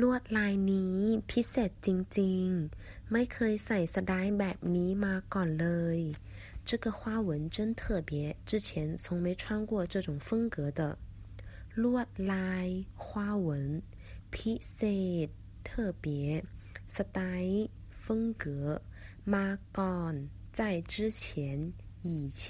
ลวดลายนี้พิเศษจริงๆ ไม่เคยใส่สไดแบบนี้มาก่อนเลย这个花纹真特别之前从没穿过这种风格的ลวดลาย花纹พิเศษ特别สไตล์风格มาก่อน在之前以前